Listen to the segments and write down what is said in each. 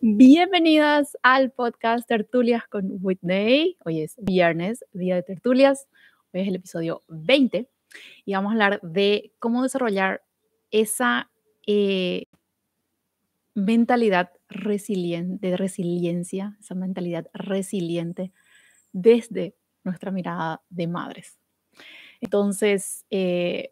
Bienvenidas al podcast Tertulias con Whitney. Hoy es viernes, día de tertulias. Hoy es el episodio 20 y vamos a hablar de cómo desarrollar esa eh, mentalidad resiliente, de resiliencia, esa mentalidad resiliente desde nuestra mirada de madres. Entonces, eh,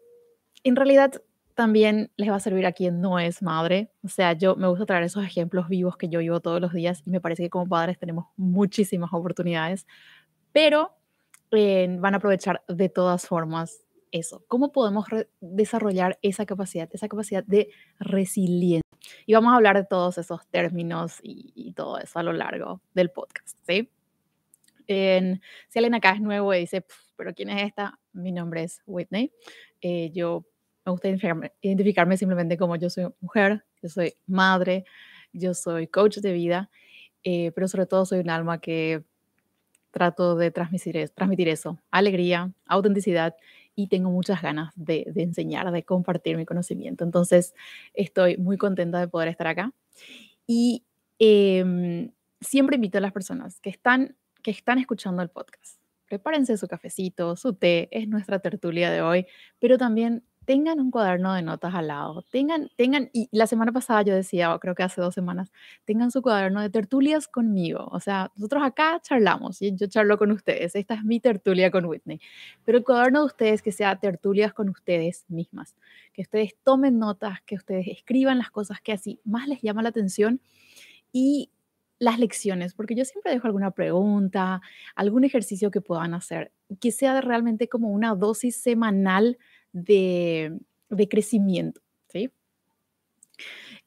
en realidad también les va a servir a quien no es madre. O sea, yo me gusta traer esos ejemplos vivos que yo vivo todos los días y me parece que como padres tenemos muchísimas oportunidades, pero eh, van a aprovechar de todas formas eso. ¿Cómo podemos desarrollar esa capacidad, esa capacidad de resiliencia? Y vamos a hablar de todos esos términos y, todo eso a lo largo del podcast, si alguien acá es nuevo y dice, pero ¿quién es esta? Mi nombre es Whitney. Eh, yo me gusta identificarme, simplemente como yo soy mujer, yo soy madre, yo soy coach de vida, eh, pero sobre todo soy un alma que trato de transmitir, transmitir eso, alegría, autenticidad y tengo muchas ganas de, enseñar, de compartir mi conocimiento. Entonces, estoy muy contenta de poder estar acá. Y em, siempre invito a las personas que están, que están escuchando el podcast. Prepárense su cafecito, su té, es nuestra tertulia de hoy, pero también tengan un cuaderno de notas al lado, tengan, tengan, y la semana pasada yo decía, creo que hace dos semanas, tengan su cuaderno de tertulias conmigo. O sea, nosotros acá charlamos y yo charlo con ustedes. Esta es mi tertulia con Whitney. Pero el cuaderno de ustedes que sea tertulias con ustedes mismas, que ustedes tomen notas, que ustedes escriban las cosas que así más les llama la atención y las lecciones, porque yo siempre dejo alguna pregunta, algún ejercicio que puedan hacer, que sea realmente como una dosis semanal de, crecimiento, ¿sí?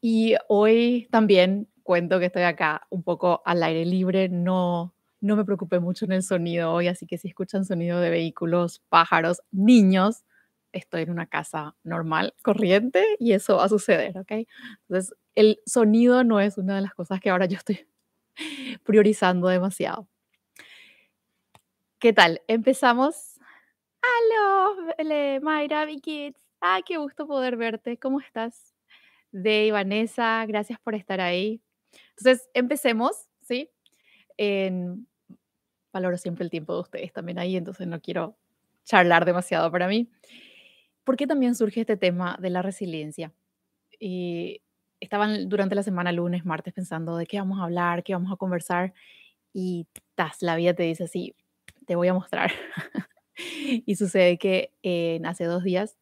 Y hoy también cuento que estoy acá un poco al aire libre, no, no me preocupé mucho en el sonido hoy, así que si escuchan sonido de vehículos, pájaros, niños, estoy en una casa normal, corriente, y eso va a suceder, ¿ok? Entonces, el sonido no es una de las cosas que ahora yo estoy priorizando demasiado. ¿Qué tal? Empezamos Hola, Mayra, mi kids. Ah, qué gusto poder verte. ¿Cómo estás? De Vanessa, gracias por estar ahí. Entonces, empecemos, ¿sí? En, valoro siempre el tiempo de ustedes también ahí, entonces no quiero charlar demasiado para mí. ¿Por qué también surge este tema de la resiliencia? Y estaban durante la semana, lunes, martes, pensando de qué vamos a hablar, qué vamos a conversar, y tas, la vida te dice así, te voy a mostrar. y sucede que hace dos días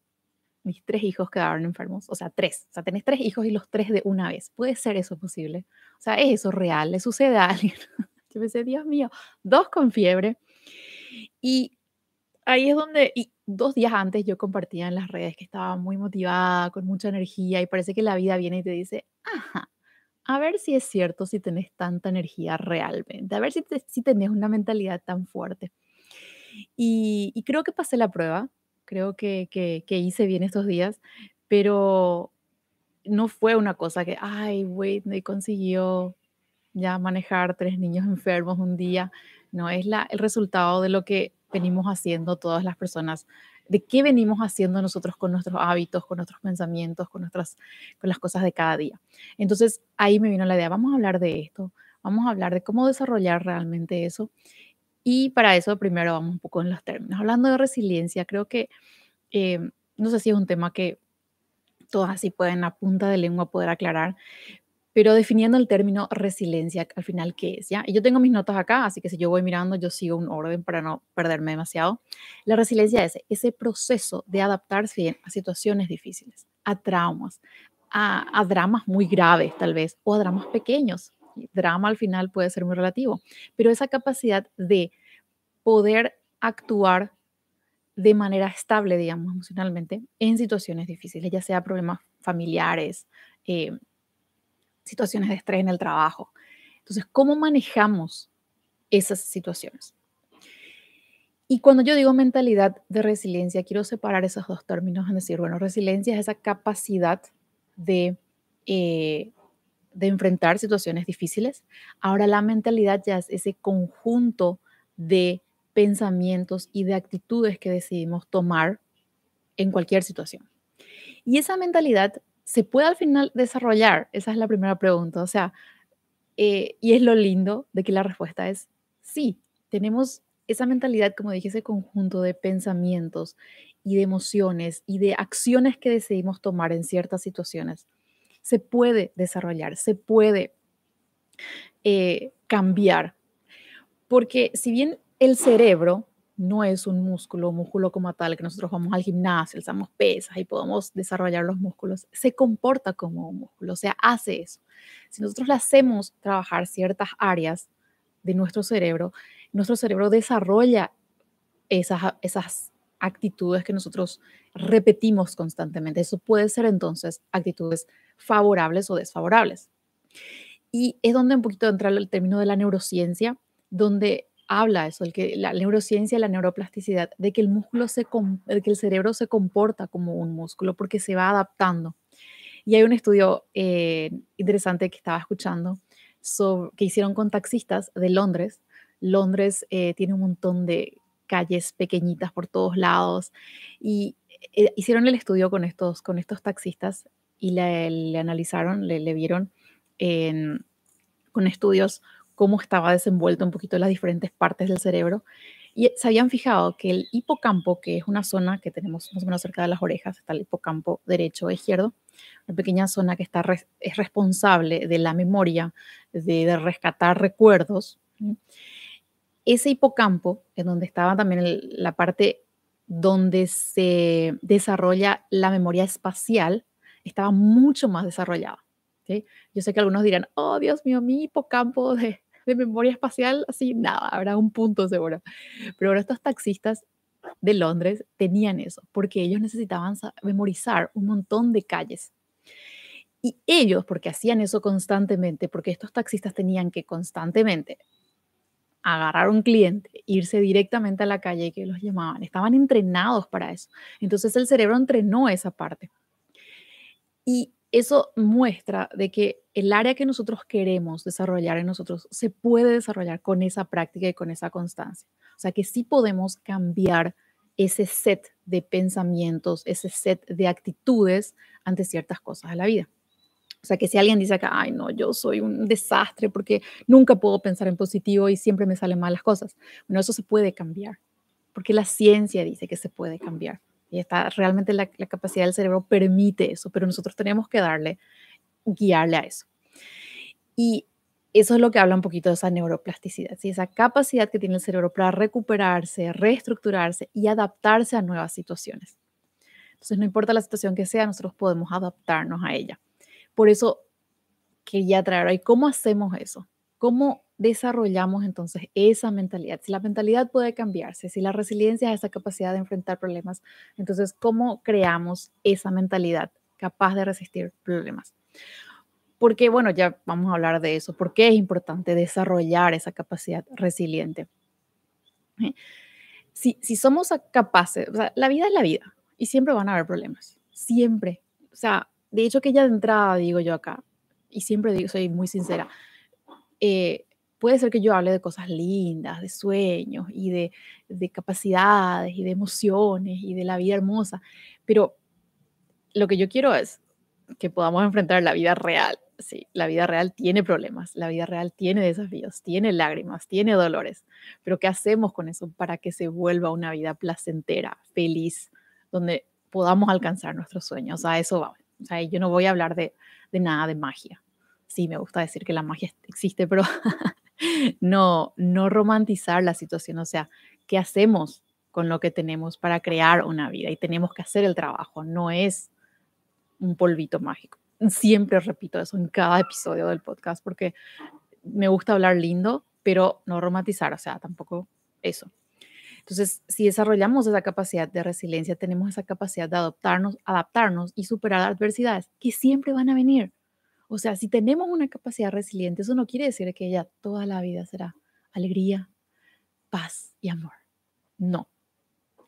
mis tres hijos quedaron enfermos, o sea, tres, o sea, tenés tres hijos y los tres de una vez. ¿Puede ser eso posible? O sea, ¿es eso real? ¿Le sucede a alguien? Yo pensé, Dios mío, dos con fiebre. Y ahí es donde, dos días antes yo compartía en las redes que estaba muy motivada, con mucha energía, y parece que la vida viene y te dice, ajá, a ver si es cierto, si tenés tanta energía realmente, a ver si, si tenés una mentalidad tan fuerte. Y, creo que pasé la prueba, creo que, que, hice bien estos días, pero no fue una cosa que, ay, Whitney consiguió ya manejar tres niños enfermos un día. No, es la, el resultado de lo que venimos haciendo todas las personas, de qué venimos haciendo nosotros con nuestros hábitos, con nuestros pensamientos, con, nuestras, con las cosas de cada día. Entonces ahí me vino la idea, vamos a hablar de esto, vamos a hablar de cómo desarrollar realmente eso y para eso primero vamos un poco en los términos. Hablando de resiliencia, creo que, em, no sé si es un tema que todas así pueden a punta de lengua poder aclarar, pero definiendo el término resiliencia, al final, ¿qué es? ¿ya? Y yo tengo mis notas acá, así que si yo voy mirando, yo sigo un orden para no perderme demasiado. La resiliencia es ese proceso de adaptarse a situaciones difíciles, a traumas, a, a dramas muy graves tal vez, o a dramas pequeños, drama al final puede ser muy relativo, pero esa capacidad de poder actuar de manera estable, digamos, emocionalmente, en situaciones difíciles, ya sea problemas familiares, eh, situaciones de estrés en el trabajo. Entonces, ¿cómo manejamos esas situaciones? Y cuando yo digo mentalidad de resiliencia, quiero separar esos dos términos, en decir, bueno, resiliencia es esa capacidad de eh, de enfrentar situaciones difíciles. Ahora la mentalidad ya es ese conjunto de pensamientos y de actitudes que decidimos tomar en cualquier situación. Y esa mentalidad ¿se puede al final desarrollar? Esa es la primera pregunta. O sea, eh, y es lo lindo de que la respuesta es sí. Tenemos esa mentalidad, como dije, ese conjunto de pensamientos y de emociones y de acciones que decidimos tomar en ciertas situaciones. Se puede desarrollar, se puede eh, cambiar. Porque si bien el cerebro no es un músculo, músculo como tal, que nosotros vamos al gimnasio, alzamos pesas y podemos desarrollar los músculos, se comporta como un músculo, o sea, hace eso. Si nosotros le hacemos trabajar ciertas áreas de nuestro cerebro, nuestro cerebro desarrolla esas, actitudes que nosotros repetimos constantemente. Eso puede ser entonces actitudes favorables o desfavorables. Y es donde un poquito entra el término de la neurociencia, donde habla eso, el que la neurociencia, la neuroplasticidad, de que el músculo se, que el cerebro se comporta como un músculo porque se va adaptando. Y hay un estudio eh, interesante que estaba escuchando que hicieron con taxistas de Londres. Londres eh, tiene un montón de calles pequeñitas por todos lados y eh, hicieron el estudio con estos, con estos taxistas y le, analizaron, le, vieron con estudios cómo estaba desenvuelto un poquito las diferentes partes del cerebro. Y se habían fijado que el hipocampo, que es una zona que tenemos más o menos cerca de las orejas, está el hipocampo derecho e izquierdo, una pequeña zona que está es responsable de la memoria, de, rescatar recuerdos. Ese hipocampo, en donde estaba también la parte donde se desarrolla la memoria espacial, estaba mucho más desarrollada. Yo sé que algunos dirán, oh Dios mío, mi hipocampo de, de memoria espacial, así nada, habrá un punto seguro. Pero ahora estos taxistas de Londres tenían eso, porque ellos necesitaban memorizar un montón de calles. Y ellos, porque hacían eso constantemente, porque estos taxistas tenían que constantemente agarrar un cliente, irse directamente a la calle que los llamaban, estaban entrenados para eso. Entonces el cerebro entrenó esa parte. Y eso muestra de que el área que nosotros queremos desarrollar en nosotros se puede desarrollar con esa práctica y con esa constancia. O sea que sí podemos cambiar ese set de pensamientos, ese set de actitudes ante ciertas cosas de la vida. O sea que si alguien dice que, ay, no, yo soy un desastre porque nunca puedo pensar en positivo y siempre me salen mal las cosas. Bueno, eso se puede cambiar, porque la ciencia dice que se puede cambiar. Y está realmente la, capacidad del cerebro permite eso, pero nosotros tenemos que darle, guiarle a eso. Y eso es lo que habla un poquito de esa neuroplasticidad, ¿sí? esa capacidad que tiene el cerebro para recuperarse, reestructurarse y adaptarse a nuevas situaciones. Entonces, no importa la situación que sea, nosotros podemos adaptarnos a ella. Por eso quería traer hoy, ¿cómo hacemos eso? ¿Cómo desarrollamos entonces esa mentalidad? Si la mentalidad puede cambiarse, si la resiliencia es esa capacidad de enfrentar problemas, entonces, ¿cómo creamos esa mentalidad capaz de resistir problemas? Porque, bueno, ya vamos a hablar de eso. ¿Por qué es importante desarrollar esa capacidad resiliente? ¿Eh? Si, si somos capaces, o sea, la vida es la vida y siempre van a haber problemas, siempre. O sea, de hecho que ya de entrada digo yo acá, y siempre digo, soy muy sincera, eh, puede ser que yo hable de cosas lindas, de sueños y de, de capacidades y de emociones y de la vida hermosa, pero lo que yo quiero es que podamos enfrentar la vida real. Sí, la vida real tiene problemas, la vida real tiene desafíos, tiene lágrimas, tiene dolores, pero ¿qué hacemos con eso para que se vuelva una vida placentera, feliz, donde podamos alcanzar nuestros sueños? A eso va. O sea, yo no voy a hablar de, de nada de magia. Sí, me gusta decir que la magia existe, pero no, no romantizar la situación, o sea, ¿qué hacemos con lo que tenemos para crear una vida? Y tenemos que hacer el trabajo, no es un polvito mágico. Siempre repito eso en cada episodio del podcast porque me gusta hablar lindo, pero no romantizar, o sea, tampoco eso. Entonces, si desarrollamos esa capacidad de resiliencia, tenemos esa capacidad de adaptarnos, adaptarnos y superar adversidades que siempre van a venir. O sea, si tenemos una capacidad resiliente, eso no quiere decir que ya toda la vida será alegría, paz y amor. No.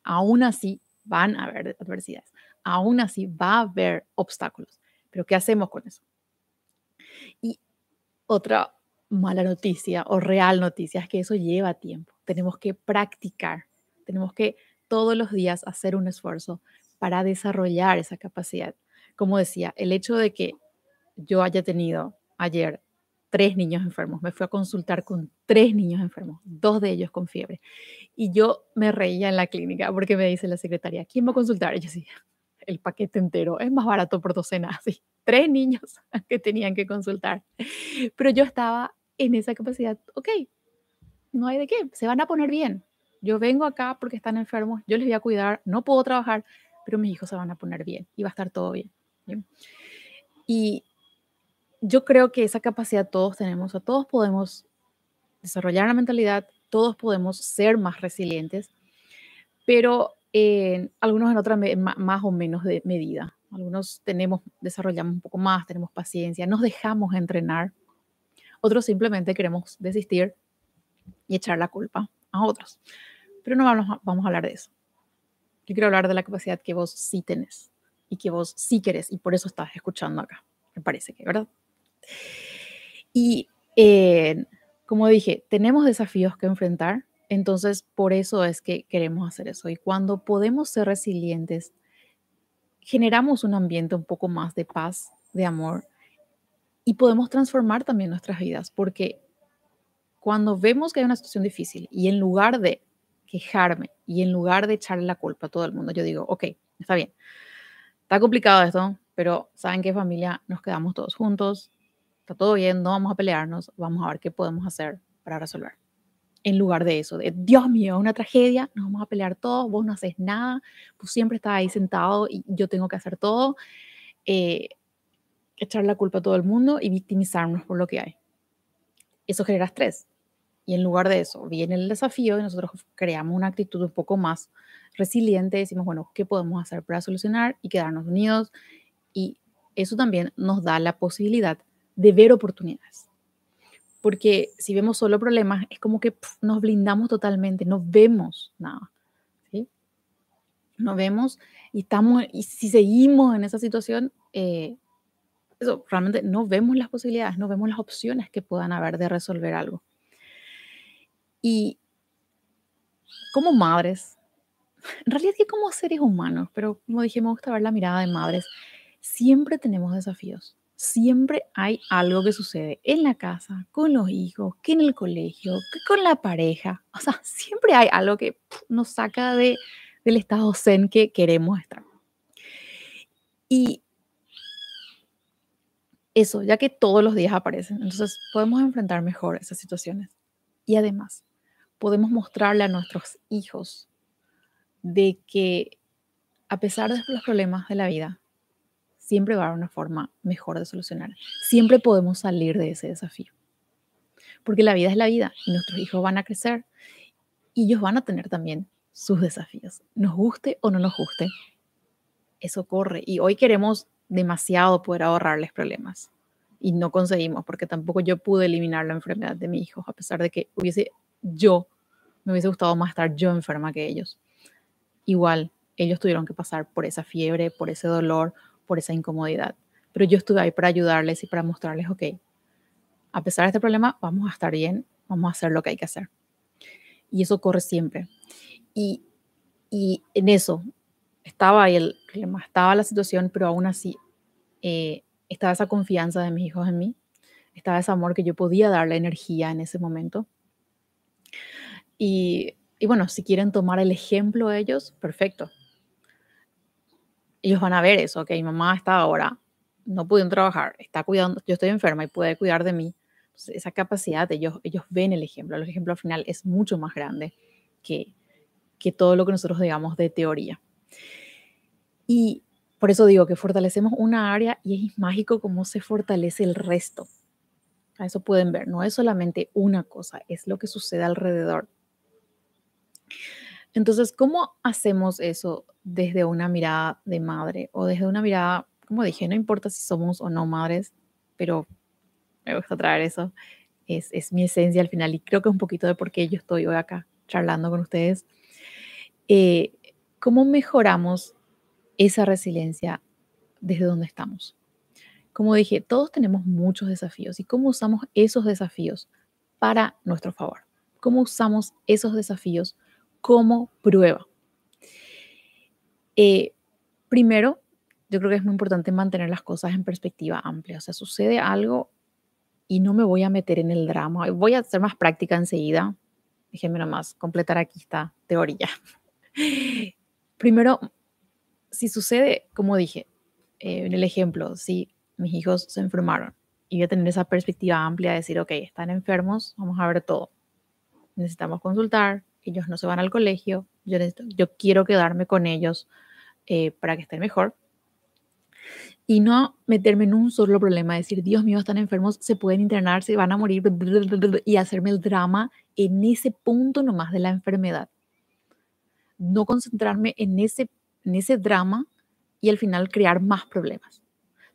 Aún así van a haber adversidades. Aún así va a haber obstáculos. Pero ¿qué hacemos con eso? Y otra mala noticia o real noticia es que eso lleva tiempo. Tenemos que practicar. Tenemos que todos los días hacer un esfuerzo para desarrollar esa capacidad como decía, el hecho de que yo haya tenido ayer tres niños enfermos, me fui a consultar con tres niños enfermos, dos de ellos con fiebre, y yo me reía en la clínica porque me dice la secretaria, ¿quién va a consultar? Y yo decía, el paquete entero, es más barato por docena, así, tres niños que tenían que consultar. Pero yo estaba en esa capacidad, ok, no hay de qué, se van a poner bien. Yo vengo acá porque están enfermos, yo les voy a cuidar, no puedo trabajar, pero mis hijos se van a poner bien y va a estar todo bien. Y yo creo que esa capacidad todos tenemos, todos podemos desarrollar la mentalidad, todos podemos ser más resilientes, pero algunos en otra más o menos de medida. Algunos tenemos, desarrollamos un poco más, tenemos paciencia, nos dejamos entrenar. Otros simplemente queremos desistir y echar la culpa a otros. Pero no vamos, vamos a hablar de eso. Yo quiero hablar de la capacidad que vos sí tenés y que vos sí querés y por eso estás escuchando acá. Me parece que, ¿verdad? Y eh, como dije, tenemos desafíos que enfrentar, entonces por eso es que queremos hacer eso. Y cuando podemos ser resilientes, generamos un ambiente un poco más de paz, de amor, y podemos transformar también nuestras vidas, porque cuando vemos que hay una situación difícil y en lugar de quejarme y en lugar de echarle la culpa a todo el mundo, yo digo, ok, está bien, está complicado esto, pero ¿saben qué familia? Nos quedamos todos juntos, está todo bien, no vamos a pelearnos, vamos a ver qué podemos hacer para resolver. En lugar de eso, de Dios mío, una tragedia, nos vamos a pelear todos, vos no haces nada, pues siempre estás ahí sentado y yo tengo que hacer todo, eh, echar la culpa a todo el mundo y victimizarnos por lo que hay. Eso genera estrés. Y en lugar de eso, viene el desafío y nosotros creamos una actitud un poco más resiliente. Decimos, bueno, ¿qué podemos hacer para solucionar y quedarnos unidos? Y eso también nos da la posibilidad de ver oportunidades. Porque si vemos solo problemas, es como que nos blindamos totalmente, no vemos nada. ¿sí? No vemos y, estamos, y si seguimos en esa situación, eh, eso, realmente no vemos las posibilidades, no vemos las opciones que puedan haber de resolver algo. Y como madres, en realidad que como seres humanos, pero como dije, me gusta ver la mirada de madres, siempre tenemos desafíos. Siempre hay algo que sucede en la casa, con los hijos, que en el colegio, que con la pareja. O sea, siempre hay algo que nos saca de, del estado zen que queremos estar. Y eso, ya que todos los días aparecen, entonces podemos enfrentar mejor esas situaciones. Y además, podemos mostrarle a nuestros hijos de que a pesar de los problemas de la vida, siempre va a haber una forma mejor de solucionar. Siempre podemos salir de ese desafío. Porque la vida es la vida y nuestros hijos van a crecer y ellos van a tener también sus desafíos. Nos guste o no nos guste, eso corre. Y hoy queremos demasiado poder ahorrarles problemas y no conseguimos porque tampoco yo pude eliminar la enfermedad de mi hijo, a pesar de que hubiese yo, me hubiese gustado más estar yo enferma que ellos. Igual, ellos tuvieron que pasar por esa fiebre, por ese dolor, por esa incomodidad. Pero yo estuve ahí para ayudarles y para mostrarles, ok, a pesar de este problema, vamos a estar bien, vamos a hacer lo que hay que hacer. Y eso corre siempre. Y, y en eso estaba ahí el problema, estaba la situación, pero aún así eh, estaba esa confianza de mis hijos en mí, estaba ese amor que yo podía darle energía en ese momento. Y, bueno, si quieren tomar el ejemplo ellos, perfecto. Ellos van a ver eso, que mi mamá está ahora, no pueden trabajar, está cuidando, yo estoy enferma y puede cuidar de mí. esa capacidad, ellos, ellos ven el ejemplo. El ejemplo al final es mucho más grande que, que todo lo que nosotros digamos de teoría. Y por eso digo que fortalecemos una área y es mágico cómo se fortalece el resto. A eso pueden ver, no es solamente una cosa, es lo que sucede alrededor. Entonces, ¿cómo hacemos eso desde una mirada de madre o desde una mirada, como dije, no importa si somos o no madres, pero me gusta traer eso, es, es mi esencia al final y creo que es un poquito de por qué yo estoy hoy acá charlando con ustedes. Eh, ¿Cómo mejoramos esa resiliencia desde donde estamos. Como dije, todos tenemos muchos desafíos y cómo usamos esos desafíos para nuestro favor. Cómo usamos esos desafíos como prueba. Eh, primero, yo creo que es muy importante mantener las cosas en perspectiva amplia. O sea, sucede algo y no me voy a meter en el drama. Voy a hacer más práctica enseguida. Déjenme nomás completar aquí esta teoría. Primero, si sucede, como dije eh, en el ejemplo, si mis hijos se enfermaron y voy a tener esa perspectiva amplia de decir, ok, están enfermos, vamos a ver todo. Necesitamos consultar, ellos no se van al colegio, yo, yo quiero quedarme con ellos eh, para que estén mejor y no meterme en un solo problema, decir, Dios mío, están enfermos, se pueden internar, se van a morir, y hacerme el drama en ese punto nomás de la enfermedad. No concentrarme en ese, en ese drama y al final crear más problemas.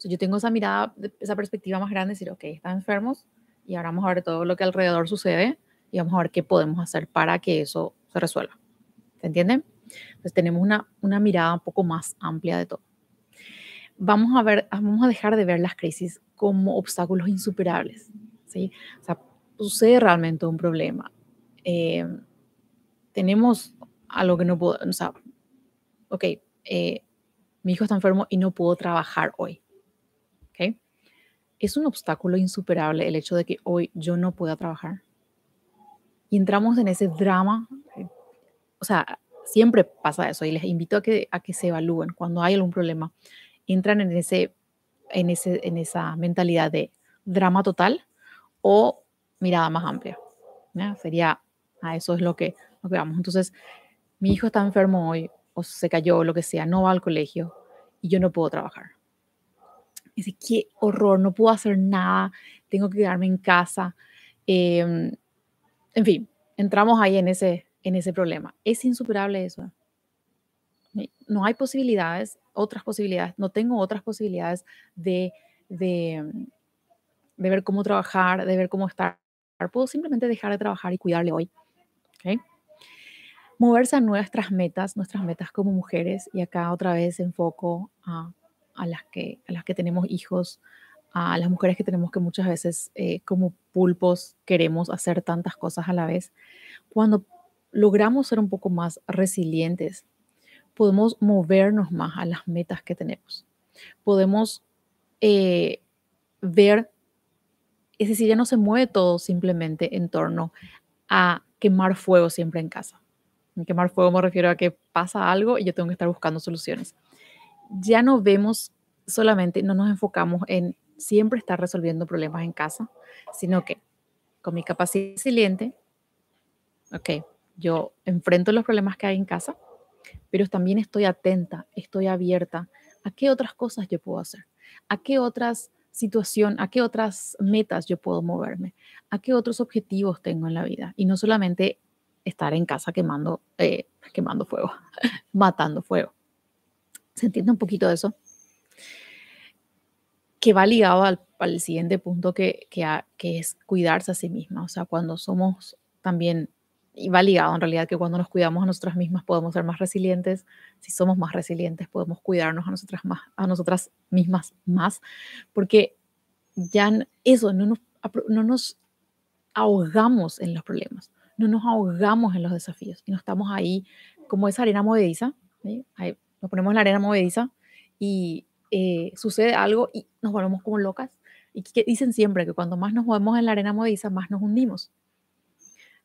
yo tengo esa mirada, esa perspectiva más grande, decir, ok, están enfermos y ahora vamos a ver todo lo que alrededor sucede y vamos a ver qué podemos hacer para que eso se resuelva. ¿Se entienden? Entonces tenemos una, una mirada un poco más amplia de todo vamos a, ver, vamos a dejar de ver las crisis como obstáculos insuperables. ¿sí? O sea, sucede realmente un problema. Eh, tenemos algo que no puedo, o sea, ok, eh, mi hijo está enfermo y no puedo trabajar hoy. ¿ok? Es un obstáculo insuperable el hecho de que hoy yo no pueda trabajar. Y entramos en ese drama. O sea, siempre pasa eso y les invito a que, a que se evalúen cuando hay algún problema entran en, ese, en, ese, en esa mentalidad de drama total o mirada más amplia. Sería, a eso es lo que, lo que vamos. Entonces, mi hijo está enfermo hoy o se cayó o lo que sea, no va al colegio y yo no puedo trabajar. Dice, qué horror, no puedo hacer nada, tengo que quedarme en casa. Em, en fin, entramos ahí en ese, en ese problema. Es insuperable eso. No hay posibilidades otras posibilidades, no tengo otras posibilidades de, de, de ver cómo trabajar, de ver cómo estar. Puedo simplemente dejar de trabajar y cuidarle hoy. Moverse a nuestras metas, nuestras metas como mujeres, y acá otra vez enfoco a, a las, que, a las que tenemos hijos, a las mujeres que tenemos que muchas veces eh, como pulpos queremos hacer tantas cosas a la vez. Cuando logramos ser un poco más resilientes, podemos movernos más a las metas que tenemos. Podemos eh, ver, es decir, ya no se mueve todo simplemente en torno a quemar fuego siempre en casa. En quemar fuego me refiero a que pasa algo y yo tengo que estar buscando soluciones. Ya no vemos solamente, no nos enfocamos en siempre estar resolviendo problemas en casa, sino que con mi capacidad resiliente, ok, yo enfrento los problemas que hay en casa, pero también estoy atenta, estoy abierta a qué otras cosas yo puedo hacer, a qué otras situaciones, a qué otras metas yo puedo moverme, a qué otros objetivos tengo en la vida y no solamente estar en casa quemando, eh, quemando fuego, matando fuego. ¿Se entiende un poquito de eso? Que va ligado al, siguiente punto que, que es cuidarse a sí misma. O sea, cuando somos también y va ligado en realidad que cuando nos cuidamos a nosotras mismas podemos ser más resilientes. Si somos más resilientes podemos cuidarnos a nosotras, más, a nosotras mismas más, porque ya eso, no nos, no nos ahogamos en los problemas, no nos ahogamos en los desafíos y no estamos ahí como esa arena movediza, ahí nos ponemos la arena movediza y eh, sucede algo y nos volvemos como locas. Y que dicen siempre que cuando más nos movemos en la arena movediza, más nos hundimos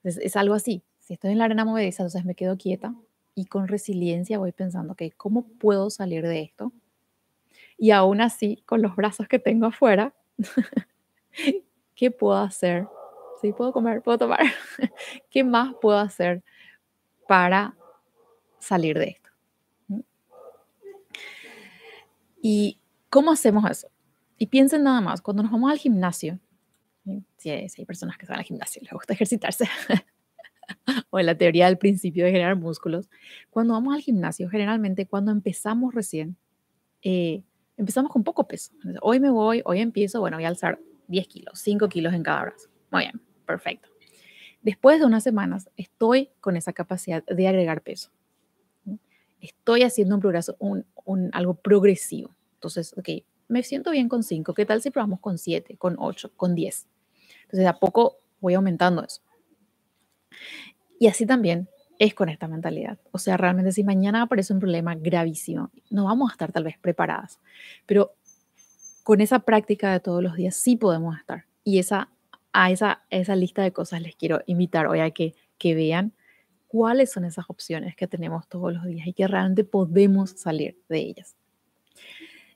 es algo así. Si estoy en la arena movediza, entonces me quedo quieta y con resiliencia voy pensando, ok, ¿cómo puedo salir de esto? Y aún así, con los brazos que tengo afuera, ¿qué puedo hacer? Sí, puedo comer, puedo tomar. ¿Qué más puedo hacer para salir de esto? ¿Y cómo hacemos eso? Y piensen nada más, cuando nos vamos al gimnasio, si hay, personas que van al gimnasio, les gusta ejercitarse, o la teoría del principio de generar músculos, cuando vamos al gimnasio, generalmente cuando empezamos recién, eh, empezamos con poco peso. Hoy me voy, hoy empiezo, bueno, voy a alzar 10 kilos, 5 kilos en cada brazo. Muy bien, perfecto. Después de unas semanas, estoy con esa capacidad de agregar peso. Estoy haciendo un progreso, un, un, algo progresivo. Entonces, ok, me siento bien con 5. ¿Qué tal si probamos con 7, con 8, con 10? Entonces, de a poco voy aumentando eso. Y así también es con esta mentalidad. O sea, realmente si mañana aparece un problema gravísimo, no vamos a estar tal vez preparadas, pero con esa práctica de todos los días sí podemos estar. Y esa, a esa, esa lista de cosas les quiero invitar hoy a que, que vean cuáles son esas opciones que tenemos todos los días y que realmente podemos salir de ellas.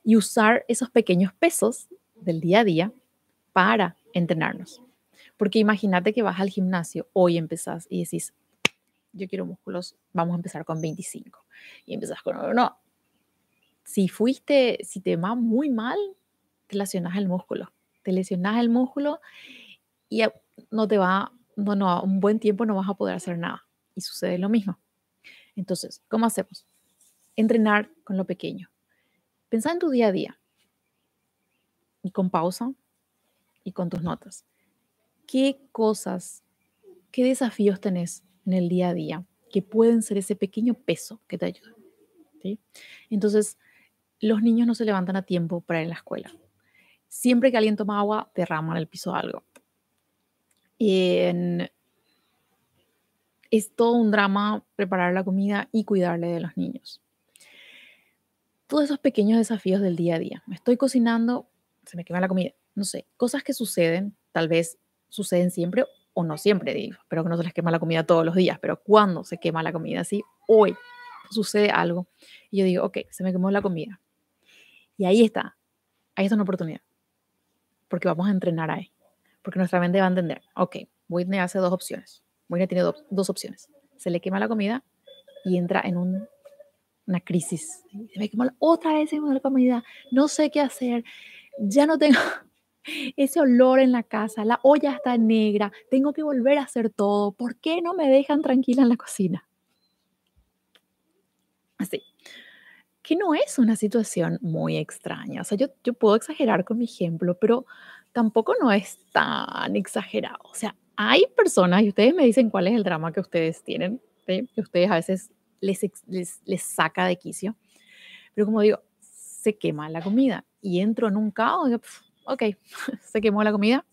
Y usar esos pequeños pesos del día a día para entrenarnos. Porque imagínate que vas al gimnasio, hoy empezás y decís, yo quiero músculos, vamos a empezar con 25. Y empezás con, no, si fuiste, si te va muy mal, te lesionas el músculo. Te lesionas el músculo y no te va, no, no, un buen tiempo no vas a poder hacer nada. Y sucede lo mismo. Entonces, ¿cómo hacemos? Entrenar con lo pequeño. Pensá en tu día a día y con pausa y con tus notas. ¿Qué cosas, qué desafíos tenés en el día a día que pueden ser ese pequeño peso que te ayuda? Entonces, los niños no se levantan a tiempo para ir a la escuela. Siempre que alguien toma agua, derrama en el piso algo. Es todo un drama preparar la comida y cuidarle de los niños. Todos esos pequeños desafíos del día a día. Estoy cocinando, se me quema la comida. No sé, cosas que suceden, tal vez suceden siempre o no siempre, digo, pero que no se les quema la comida todos los días, pero cuando se quema la comida, así, hoy sucede algo y yo digo, ok, se me quemó la comida. Y ahí está, ahí está una oportunidad, porque vamos a entrenar ahí, porque nuestra mente va a entender, ok, Whitney hace dos opciones, Whitney tiene dos opciones, se le quema la comida y entra en un, una crisis, se me quemó la, otra vez se me quemó la comida, no sé qué hacer, ya no tengo ese olor en la casa, la olla está negra, tengo que volver a hacer todo, ¿por qué no me dejan tranquila en la cocina? Así, que no es una situación muy extraña, o sea, yo, yo puedo exagerar con mi ejemplo, pero tampoco no es tan exagerado, o sea, hay personas, y ustedes me dicen cuál es el drama que ustedes tienen, que ustedes a veces les, les, les saca de quicio, pero como digo, se quema la comida y entro en un caos, ok, se quemó la comida,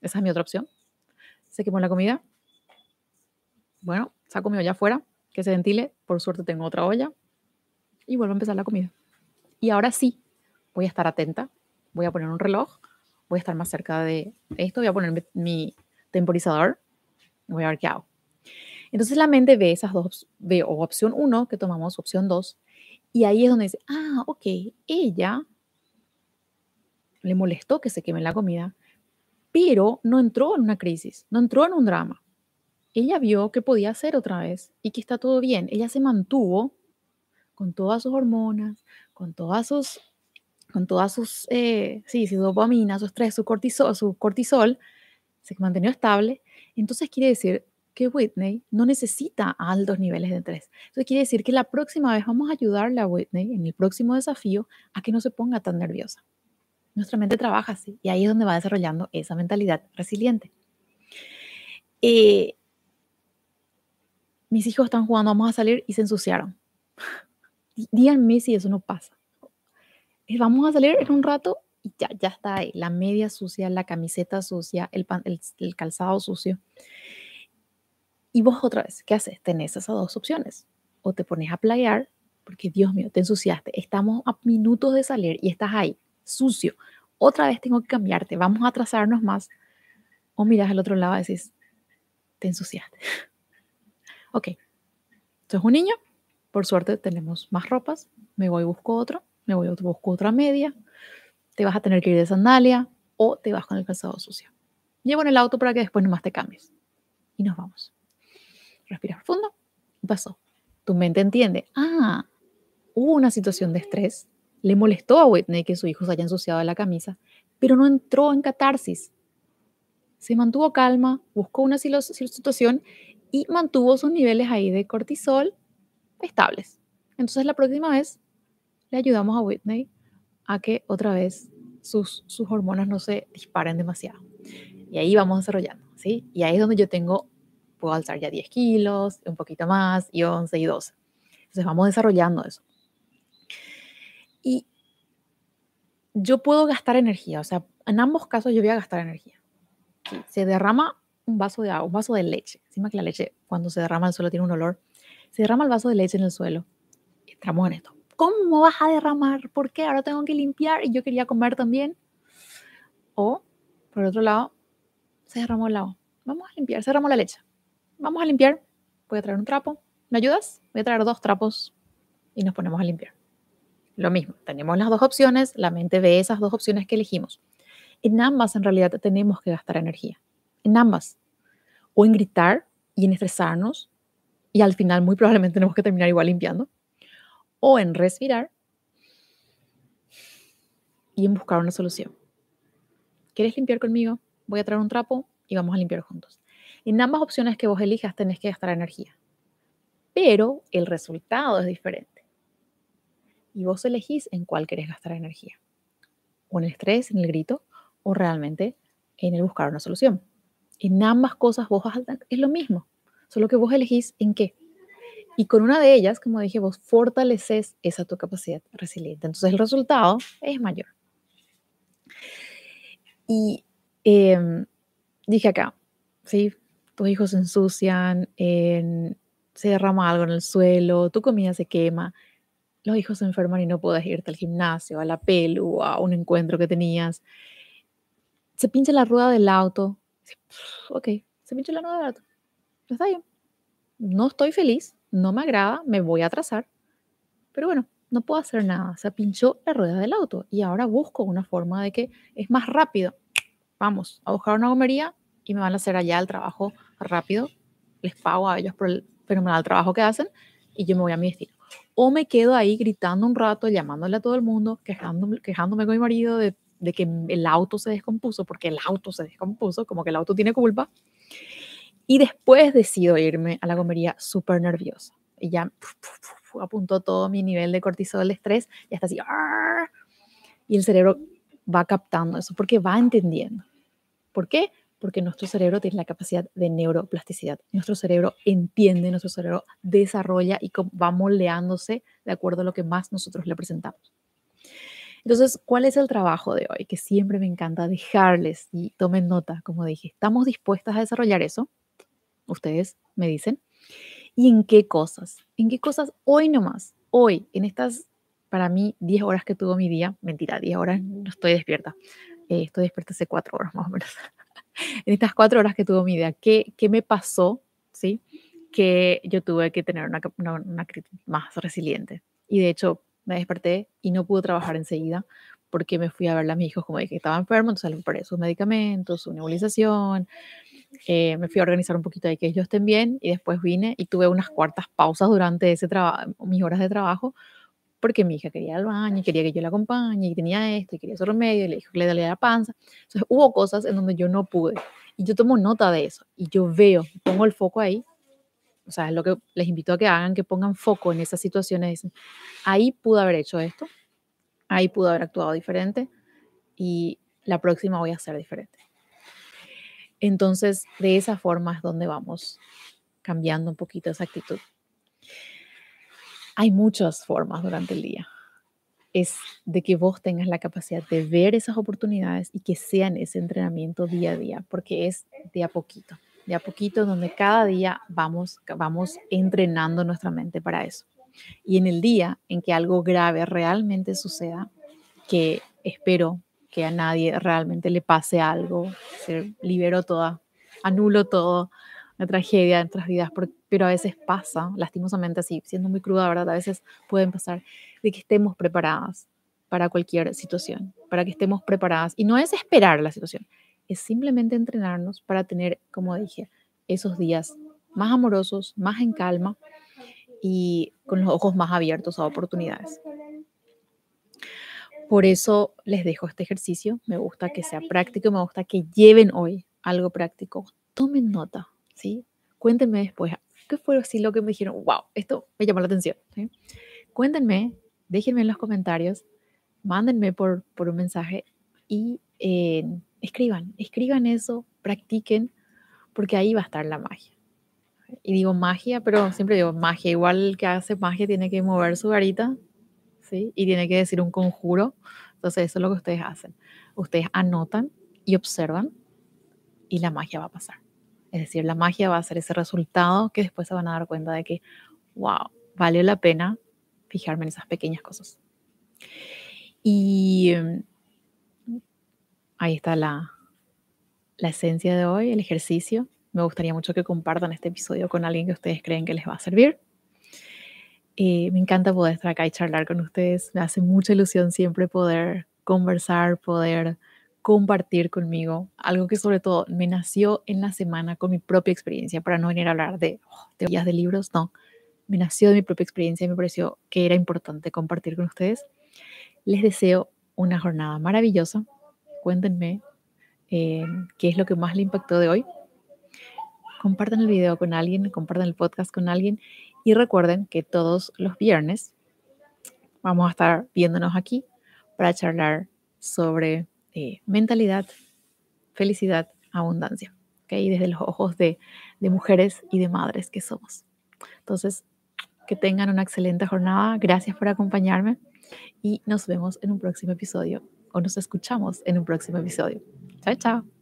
esa es mi otra opción, se quemó la comida, bueno, saco mi olla afuera, que se ventile, por suerte tengo otra olla, y vuelvo a empezar la comida. Y ahora sí, voy a estar atenta, voy a poner un reloj, voy a estar más cerca de esto, voy a poner mi temporizador, voy a ver qué hago. Entonces la mente ve esas dos, ve o opción 1 que tomamos, opción 2, y ahí es donde dice, ah, ok, ella le molestó que se queme la comida, pero no entró en una crisis, no entró en un drama. Ella vio que podía hacer otra vez y que está todo bien. Ella se mantuvo con todas sus hormonas, con todas sus, con todas sus, eh, sí, su dopamina, su estrés, su cortisol, su cortisol, se mantenió estable. Entonces quiere decir que Whitney no necesita altos niveles de estrés. Eso quiere decir que la próxima vez vamos a ayudarle a Whitney en el próximo desafío a que no se ponga tan nerviosa. Nuestra mente trabaja así y ahí es donde va desarrollando esa mentalidad resiliente. Eh, mis hijos están jugando, vamos a salir y se ensuciaron. Díganme si eso no pasa. Eh, vamos a salir en un rato ya, ya está ahí. La media sucia, la camiseta sucia, el, el, calzado sucio. Y vos otra vez, ¿qué haces? Tenés esas dos opciones. O te pones a playar, porque Dios mío, te ensuciaste. Estamos a minutos de salir y estás ahí sucio, otra vez tengo que cambiarte, vamos a atrasarnos más. O miras al otro lado y decís, te ensuciaste. ok, entonces un niño, por suerte tenemos más ropas, me voy y busco otro, me voy y busco otra media, te vas a tener que ir de sandalia o te vas con el calzado sucio. Llevo en el auto para que después nomás te cambies. Y nos vamos. Respira profundo. Pasó. Tu mente entiende, ah, hubo una situación de estrés, le molestó a Whitney que su hijo se haya ensuciado la camisa, pero no entró en catarsis. Se mantuvo calma, buscó una situación y mantuvo sus niveles ahí de cortisol estables. Entonces la próxima vez le ayudamos a Whitney a que otra vez sus, sus hormonas no se disparen demasiado. Y ahí vamos desarrollando, ¿sí? Y ahí es donde yo tengo, puedo alzar ya 10 kilos, un poquito más, y 11 y 12. Entonces vamos desarrollando eso. Y yo puedo gastar energía, o sea, en ambos casos yo voy a gastar energía. se derrama un vaso de agua, un vaso de leche, encima que la leche cuando se derrama el suelo tiene un olor, Se derrama el vaso de leche en el suelo. Entramos en esto. ¿Cómo vas a derramar? ¿Por qué? Ahora tengo que limpiar y yo quería comer también. O, por otro lado, se derramó el agua. Vamos a limpiar, se derramó la leche. Vamos a limpiar. Voy a traer un trapo. ¿Me ayudas? Voy a traer dos trapos y nos ponemos a limpiar. Lo mismo, tenemos las dos opciones, la mente ve esas dos opciones que elegimos. En ambas, en realidad, tenemos que gastar energía. En ambas. O en gritar y en estresarnos, y al final muy probablemente tenemos que terminar igual limpiando. O en respirar y en buscar una solución. ¿Quieres limpiar conmigo? Voy a traer un trapo y vamos a limpiar juntos. En ambas opciones que vos elijas tenés que gastar energía. Pero el resultado es diferente. Y vos elegís en cuál querés gastar energía. O en el estrés, en el grito, o realmente en el buscar una solución. En ambas cosas vos es lo mismo, solo que vos elegís en qué. Y con una de ellas, como dije, vos fortaleces esa tu capacidad resiliente. Entonces el resultado es mayor. Y em, dije acá, ¿sí? Tus hijos se ensucian, se derrama algo en el suelo, tu comida se quema, los hijos se enferman y no puedes irte al gimnasio, a la pelu, a un encuentro que tenías. Se pincha la rueda del auto. Ok, se pincha la rueda del auto. Está bien. No estoy feliz, no me agrada, me voy a atrasar. Pero bueno, no puedo hacer nada. Se pinchó la rueda del auto y ahora busco una forma de que es más rápido. Vamos a buscar una gomería y me van a hacer allá el trabajo rápido. Les pago a ellos por el fenomenal trabajo que hacen y yo me voy a mi destino. O me quedo ahí gritando un rato, llamándole a todo el mundo, quejándome, quejándome con mi marido de, de que el auto se descompuso, porque el auto se descompuso, como que el auto tiene culpa. Y después decido irme a la gomería súper nerviosa. Y ya apuntó todo mi nivel de cortisol, de estrés, ya está así. Y el cerebro va captando eso, porque va entendiendo. ¿Por qué? porque nuestro cerebro tiene la capacidad de neuroplasticidad. Nuestro cerebro entiende, nuestro cerebro desarrolla y va moldeándose de acuerdo a lo que más nosotros le presentamos. Entonces, ¿cuál es el trabajo de hoy? Que siempre me encanta dejarles y tomen nota, como dije, ¿estamos dispuestas a desarrollar eso? Ustedes me dicen. ¿Y en qué cosas? ¿En qué cosas hoy nomás? Hoy, en estas, para mí, 10 horas que tuvo mi día, mentira, 10 horas no estoy despierta. Eh, estoy despierta hace 4 horas más o menos. en estas cuatro horas que tuvo mi idea, ¿qué, qué me pasó? ¿Sí? Que yo tuve que tener una, una, una más resiliente. Y de hecho, me desperté y no pude trabajar enseguida porque me fui a ver a mis hijos, como dije, que estaba enfermo, entonces le preparé sus medicamentos, su nebulización, eh, me fui a organizar un poquito de que ellos estén bien y después vine y tuve unas cuartas pausas durante ese mis horas de trabajo porque mi hija quería ir al baño, y quería que yo la acompañe, y tenía esto, y quería hacer remedio, y le dijo que le dolía la panza. Entonces hubo cosas en donde yo no pude, y yo tomo nota de eso, y yo veo, pongo el foco ahí, o sea, es lo que les invito a que hagan, que pongan foco en esas situaciones, dicen, ahí pude haber hecho esto, ahí pude haber actuado diferente, y la próxima voy a hacer diferente. Entonces, de esa forma es donde vamos cambiando un poquito esa actitud. Hay muchas formas durante el día. Es de que vos tengas la capacidad de ver esas oportunidades y que sean ese entrenamiento día a día, porque es de a poquito, de a poquito donde cada día vamos, vamos entrenando nuestra mente para eso. Y en el día en que algo grave realmente suceda, que espero que a nadie realmente le pase algo, se liberó toda, anulo todo, una tragedia en nuestras vidas, pero a veces pasa, lastimosamente así, siendo muy cruda, ¿verdad? A veces pueden pasar de que estemos preparadas para cualquier situación, para que estemos preparadas. Y no es esperar la situación, es simplemente entrenarnos para tener, como dije, esos días más amorosos, más en calma y con los ojos más abiertos a oportunidades. Por eso les dejo este ejercicio. Me gusta que sea práctico, me gusta que lleven hoy algo práctico. Tomen nota, ¿sí? Cuéntenme después, ¿qué fue así lo que me dijeron? ¡Wow! Esto me llamó la atención. Cuéntenme, déjenme en los comentarios, mándenme por, por un mensaje y eh, escriban, escriban eso, practiquen, porque ahí va a estar la magia. Y digo magia, pero siempre digo magia. Igual el que hace magia tiene que mover su varita, ¿sí? Y tiene que decir un conjuro. Entonces, eso es lo que ustedes hacen. Ustedes anotan y observan y la magia va a pasar. Es decir, la magia va a ser ese resultado que después se van a dar cuenta de que, wow, valió la pena fijarme en esas pequeñas cosas. Y em, ahí está la, la esencia de hoy, el ejercicio. Me gustaría mucho que compartan este episodio con alguien que ustedes creen que les va a servir. Eh, me encanta poder estar acá y charlar con ustedes. Me hace mucha ilusión siempre poder conversar, poder compartir conmigo algo que sobre todo me nació en la semana con mi propia experiencia, para no venir a hablar de oh, teorías de libros, no. Me nació de mi propia experiencia y me pareció que era importante compartir con ustedes. Les deseo una jornada maravillosa. Cuéntenme eh, qué es lo que más le impactó de hoy. Compartan el video con alguien, compartan el podcast con alguien y recuerden que todos los viernes vamos a estar viéndonos aquí para charlar sobre eh, mentalidad, felicidad, abundancia, ¿okay? desde los ojos de, de mujeres y de madres que somos. Entonces, que tengan una excelente jornada. Gracias por acompañarme y nos vemos en un próximo episodio o nos escuchamos en un próximo episodio. Chao, chao.